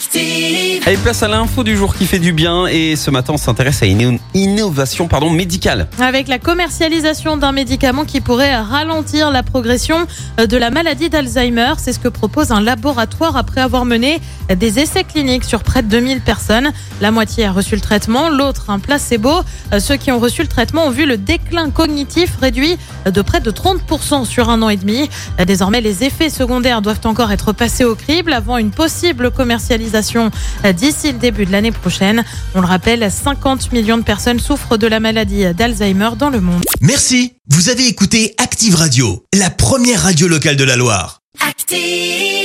Active. Allez, place à l'info du jour qui fait du bien et ce matin on s'intéresse à une innovation pardon, médicale. Avec la commercialisation d'un médicament qui pourrait ralentir la progression de la maladie d'Alzheimer, c'est ce que propose un laboratoire après avoir mené des essais cliniques sur près de 2000 personnes. La moitié a reçu le traitement, l'autre un placebo. Ceux qui ont reçu le traitement ont vu le déclin cognitif réduit de près de 30% sur un an et demi. Désormais, les effets secondaires doivent encore être passés au crible avant une possible commercialisation d'ici le début de l'année prochaine. On le rappelle, 50 millions de personnes souffrent de la maladie d'Alzheimer dans le monde. Merci, vous avez écouté Active Radio, la première radio locale de la Loire. Active.